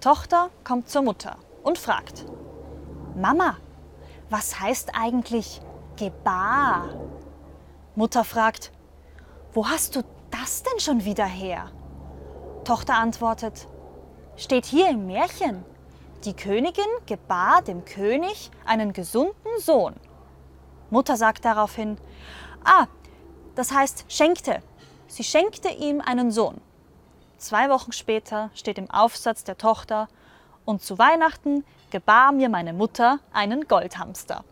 Tochter kommt zur Mutter und fragt, Mama, was heißt eigentlich Gebar? Mutter fragt, wo hast du das denn schon wieder her? Tochter antwortet, steht hier im Märchen. Die Königin gebar dem König einen gesunden Sohn. Mutter sagt daraufhin, ah, das heißt schenkte. Sie schenkte ihm einen Sohn. Zwei Wochen später steht im Aufsatz der Tochter, und zu Weihnachten gebar mir meine Mutter einen Goldhamster.